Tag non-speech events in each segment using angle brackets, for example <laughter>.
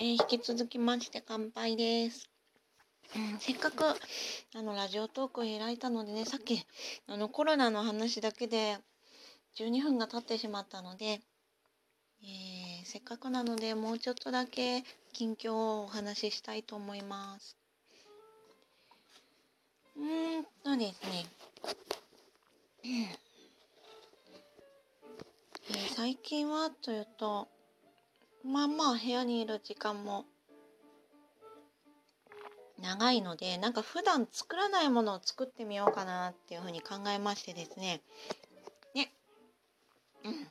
えー、引き続きまして乾杯です。うん、せっかくあのラジオトークを開いたのでね、さっきあのコロナの話だけで12分が経ってしまったので、えー、せっかくなのでもうちょっとだけ近況をお話ししたいと思います。うーんとですね、えー、最近はというと、まあまあ部屋にいる時間も長いのでなんか普段作らないものを作ってみようかなっていうふうに考えましてですね。ね。うん。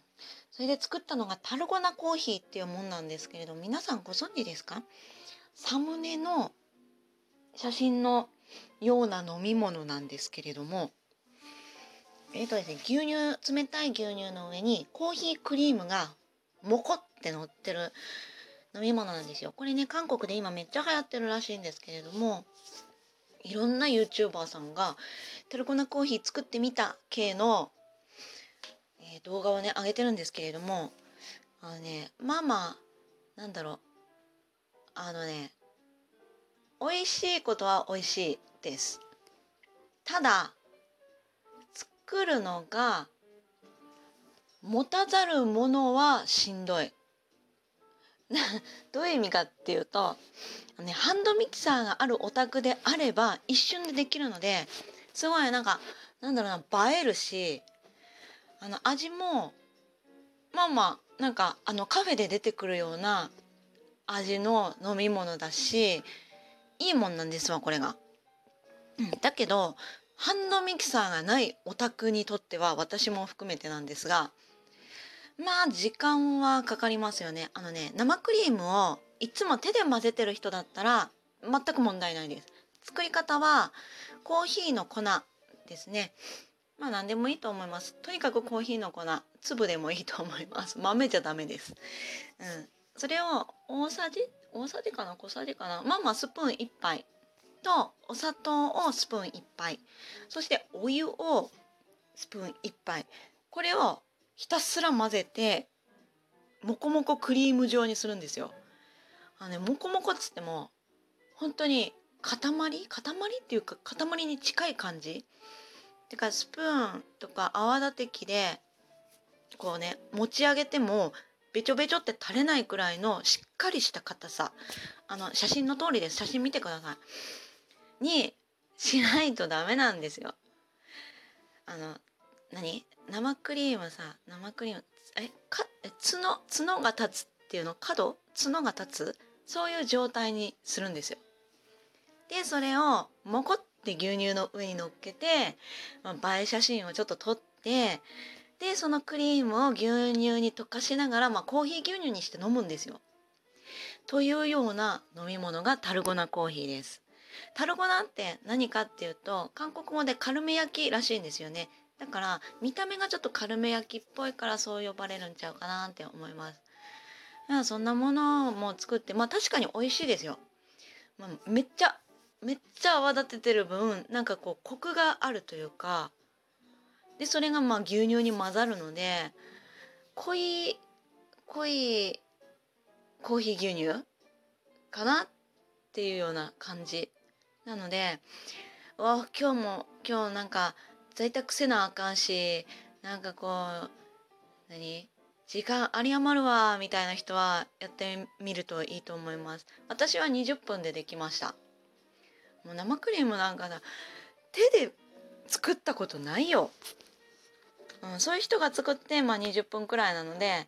それで作ったのがタルゴナコーヒーっていうもんなんですけれど皆さんご存知ですか？サムネの写真のような飲み物なんですけれどもえっ、とですね牛乳冷たい牛乳の上にコーヒークリームがモコって乗ってる飲み物なんですよ。これね、韓国で今めっちゃ流行ってるらしいんですけれども、いろんな YouTuber さんが、トルコナコーヒー作ってみた系の、えー、動画をね、上げてるんですけれども、あのね、まあまあ、なんだろう。あのね、美味しいことは美味しいです。ただ、作るのが持たざるものはしんどい。<laughs> どういう意味かっていうと、ね、ハンドミキサーがあるお宅であれば一瞬でできるのですごいなんかなんだろうな映えるしあの味もまあまあなんかあのカフェで出てくるような味の飲み物だしいいもんなんですわこれが。だけどハンドミキサーがないお宅にとっては私も含めてなんですがまあ時間はかかりますよね。あのね生クリームをいつも手で混ぜてる人だったら全く問題ないです。作り方はコーヒーの粉ですね。まあ何でもいいと思います。とにかくコーヒーの粉粒でもいいと思います。<laughs> 豆じゃダメです。うん。それを大さじ大さじかな？小さじかな？まあまあスプーン1杯とお砂糖をスプーン1杯そしてお湯をスプーン1杯これをひたすら混ぜてもこもこクリーム状にするんですよ。あのねもこもこっつっても本当に塊？塊っていうか塊に近い感じ？てかスプーンとか泡立て器でこうね持ち上げてもべちょべちょって垂れないくらいのしっかりした硬さ。あの写真の通りです。写真見てください。にしないとダメなんですよ。あの何？生クリームさ生クリームえかえ角角が立つっていうの？角？角が立つ？そういう状態にするんですよ。でそれをもこって牛乳の上に乗っけて、まあ、映え写真をちょっと撮ってでそのクリームを牛乳に溶かしながら、まあ、コーヒー牛乳にして飲むんですよ。というような飲み物がタルゴナコーヒーです。タルゴナって何かっていうと韓国語でカルメ焼きらしいんですよね。だから見た目がちょっと軽め焼きっぽいからそう呼ばれるんちゃうかなって思います。そんなものも作ってまあ確かに美味しいですよ。まあ、めっちゃめっちゃ泡立ててる分なんかこうコクがあるというかでそれがまあ牛乳に混ざるので濃い濃いコーヒー牛乳かなっていうような感じなのでわ今日も今日なんか在宅せなあかんしなんかこう何？時間有り余るわみたいな人はやってみるといいと思います。私は20分でできました。もう生クリームなんかな手で作ったことないよ、うん、そういう人が作って、まあ、20分くらいなので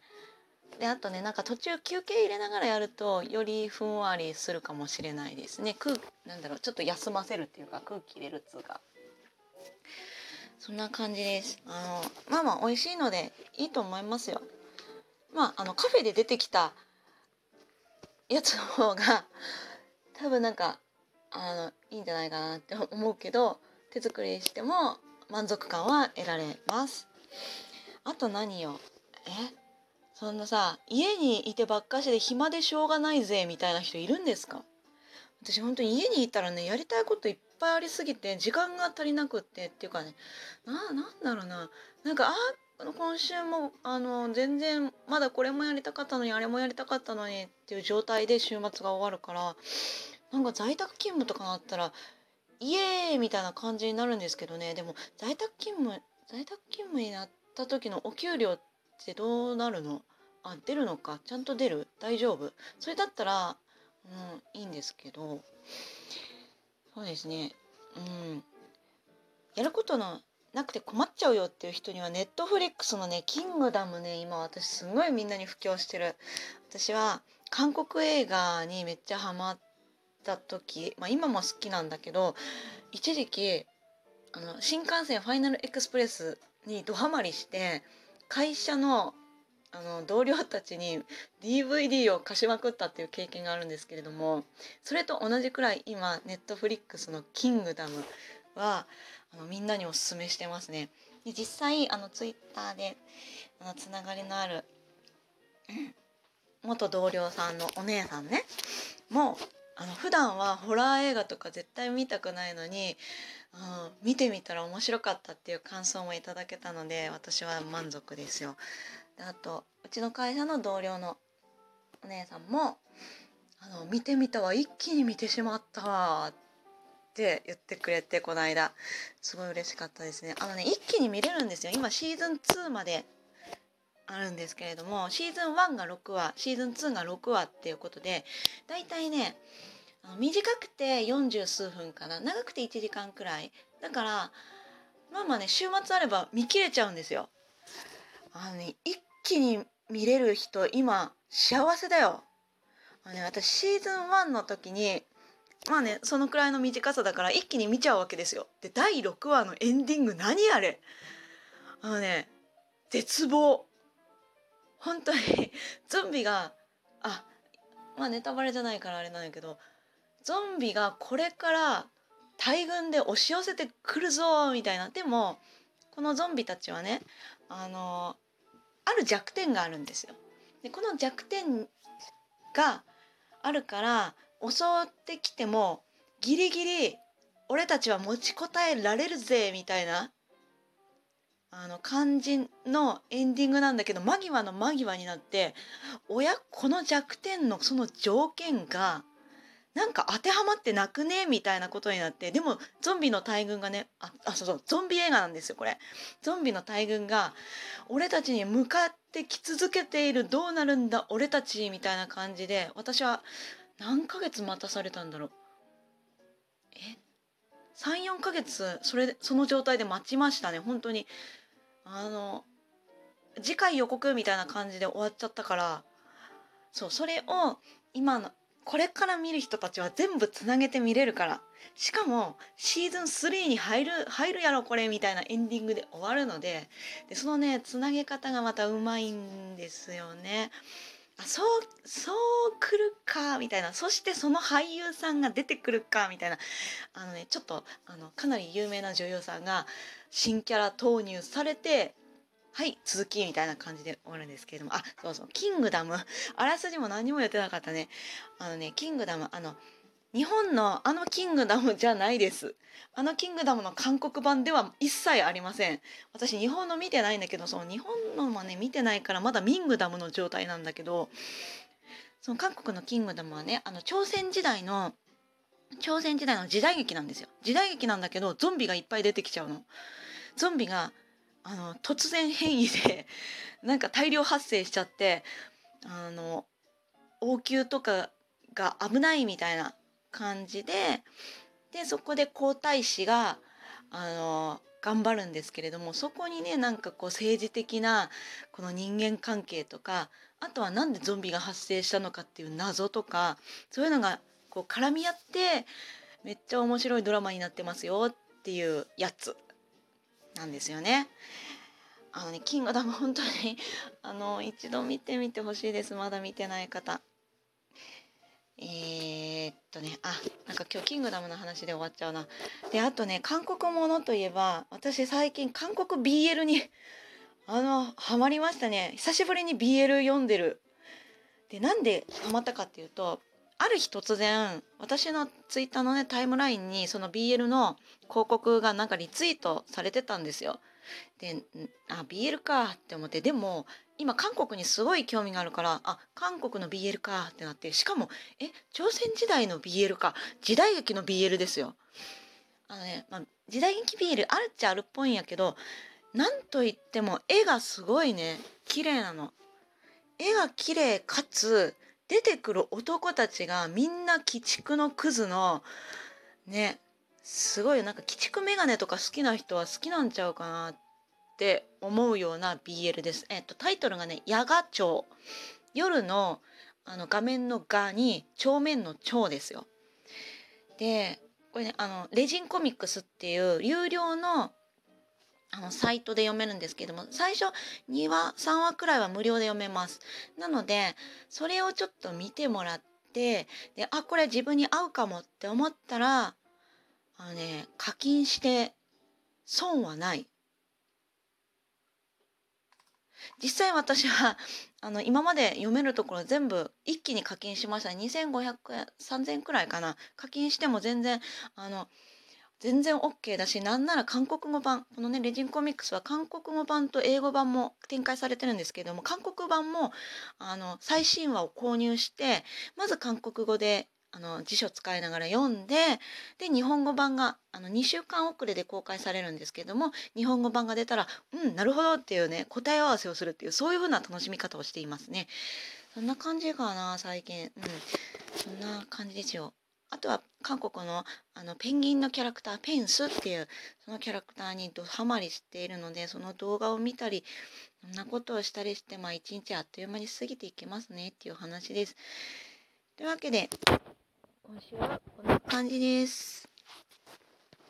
であとねなんか途中休憩入れながらやるとよりふんわりするかもしれないですね。空なんだろうちょっと休ませるっていうか空気入れるっつうか。そんな感じです。あのまあまあ美味しいのでいいと思いますよ。まああのカフェで出てきたやつの方が多分なんかあのいいんじゃないかなって思うけど手作りしても満足感は得られます。あと何よ？え？そんなさ家にいてばっかしで暇でしょうがないぜみたいな人いるんですか？私本当に家にいたらねやりたいこといっぱいありすぎて時間が足りなくってっていうかねななんだろうな。なんかあ今週もあの全然まだこれもやりたかったのにあれもやりたかったのにっていう状態で週末が終わるからなんか在宅勤務とかなったらイエーイみたいな感じになるんですけどね。でも在宅勤務在宅勤務になった時のお給料ってどうなるの？あ出るのか？ちゃんと出る？大丈夫？それだったら、うん、いいんですけどそうですねうん。やることのなくて困っちゃうよっていう人にはネットフリックスのね「キングダムね」今私すごいみんなに布教してる。私は韓国映画にめっちゃハマった時、まあ、今も好きなんだけど一時期あの新幹線ファイナルエクスプレスにドハマりして会社のあの同僚たちに DVD を貸しまくったっていう経験があるんですけれどもそれと同じくらい今ネットフリックスの「キングダムはあのみんなにおすすめしてますね。で実際あのツイッターであのつながりのある、元同僚さんのお姉さんねもうあの普段はホラー映画とか絶対見たくないのに、うん、見てみたら面白かったっていう感想もいただけたので私は満足ですよ。あとうちの会社の同僚のお姉さんも「あの見てみたわ一気に見てしまったわ」って言ってくれてこの間。すごい嬉しかったですね。あのね一気に見れるんですよ。今シーズン2まであるんですけれどもシーズン1が6話シーズン2が6話っていうことでだいたいね短くて40数分かな。長くて1時間くらい。だからまあまあね週末あれば見切れちゃうんですよ。あのね一気に見れる人今幸せだよ。ね私シーズン1の時にまあねそのくらいの短さだから一気に見ちゃうわけですよ。で第6話のエンディング何あれ？あのね絶望。本当にゾンビがあまあネタバレじゃないからあれなんだけどゾンビがこれから大群で押し寄せてくるぞみたいな。でもこのゾンビたちはねあのある弱点があるんですよ。でこの弱点があるから襲ってきてもギリギリ俺たちは持ちこたえられるぜみたいなあの感じのエンディングなんだけど間際の間際になって親この弱点のその条件がなんか当てはまってなくね？みたいなことになってでもゾンビの大群がねああそうそうゾンビ映画なんですよこれ。ゾンビの大群が俺たちに向かってき続けているどうなるんだ俺たちみたいな感じで私は何ヶ月待たされたんだろう。え？34ヶ月それその状態で待ちましたね本当に。あの次回予告みたいな感じで終わっちゃったからそうそれを今のこれから見る人たちは全部つなげて見れるから。しかもシーズン3に入る入るやろこれみたいなエンディングで終わるので。でそのねつなげ方がまたうまいんですよね。あそうそう来るかみたいな。そしてその俳優さんが出てくるかみたいな。あのねちょっとあのかなり有名な女優さんが新キャラ投入されてはい続きみたいな感じで終わるんですけれどもあそうそう「キングダム」あらすじも何も言ってなかったねあのね「キングダム」あの日本のあのキングダムじゃないです。あのキングダムの韓国版では一切ありません。私日本の見てないんだけど、その日本のもね見てないからまだミングダムの状態なんだけど、その韓国のキングダムはね、あの朝鮮時代の朝鮮時代の時代劇なんですよ。時代劇なんだけどゾンビがいっぱい出てきちゃうの。ゾンビがあの突然変異でなんか大量発生しちゃってあの王宮とかが危ないみたいな感じででそこで皇太子があの頑張るんですけれどもそこにねなんかこう政治的なこの人間関係とかあとは何でゾンビが発生したのかっていう謎とかそういうのがこう絡み合ってめっちゃ面白いドラマになってますよっていうやつ。なんですよね。あのね、キングダム本当に <laughs> あの一度見てみてほしいですまだ見てない方。えー、っとねあなんか今日「キングダム」の話で終わっちゃうなであとね韓国ものといえば私最近韓国 BL にあのハマりましたね久しぶりに BL 読んでるでなんでハマったかっていうとある日突然私のツイッターのねタイムラインにその BL の広告がなんかリツイートされてたんですよであ BL かって思ってでも今韓国にすごい興味があるからあ韓国の BL かってなってしかもえ朝鮮時代の BL か時代劇の BL ですよ。あのね、まあ、時代劇 BL あるっちゃあるっぽいんやけどなんといっても絵がすごいね綺麗なの。絵が綺麗かつ出てくる男たちがみんな鬼畜のクズのねすごいなんか鬼畜メガネとか好きな人は好きなんちゃうかなって思うような BL です。えっとタイトルがね「ヤガ町」夜のあの画面の「画」に正面の「町」ですよ。でこれねあのレジンコミックスっていう有料のあのサイトで読めるんですけども最初2話3話くらいは無料で読めます。なのでそれをちょっと見てもらってであこれ自分に合うかもって思ったらあのね課金して損はない。実際私はあの今まで読めるところ全部一気に課金しました2500円3000円くらいかな。課金しても全然あの全然 OK だしなんなら韓国語版このねレジンコミックスは韓国語版と英語版も展開されてるんですけども韓国版もあの最新話を購入してまず韓国語であの辞書使いながら読んでで日本語版があの2週間遅れで公開されるんですけども日本語版が出たらうんなるほどっていうね答え合わせをするっていうそういう風な楽しみ方をしていますね。そんな感じかな最近うんそんな感じですよ。あとは韓国のあのペンギンのキャラクターペンスっていうそのキャラクターにどハマりしているのでその動画を見たりそんなことをしたりしてまあ一日あっという間に過ぎていきますねっていう話です。というわけで今週はこんな感じです。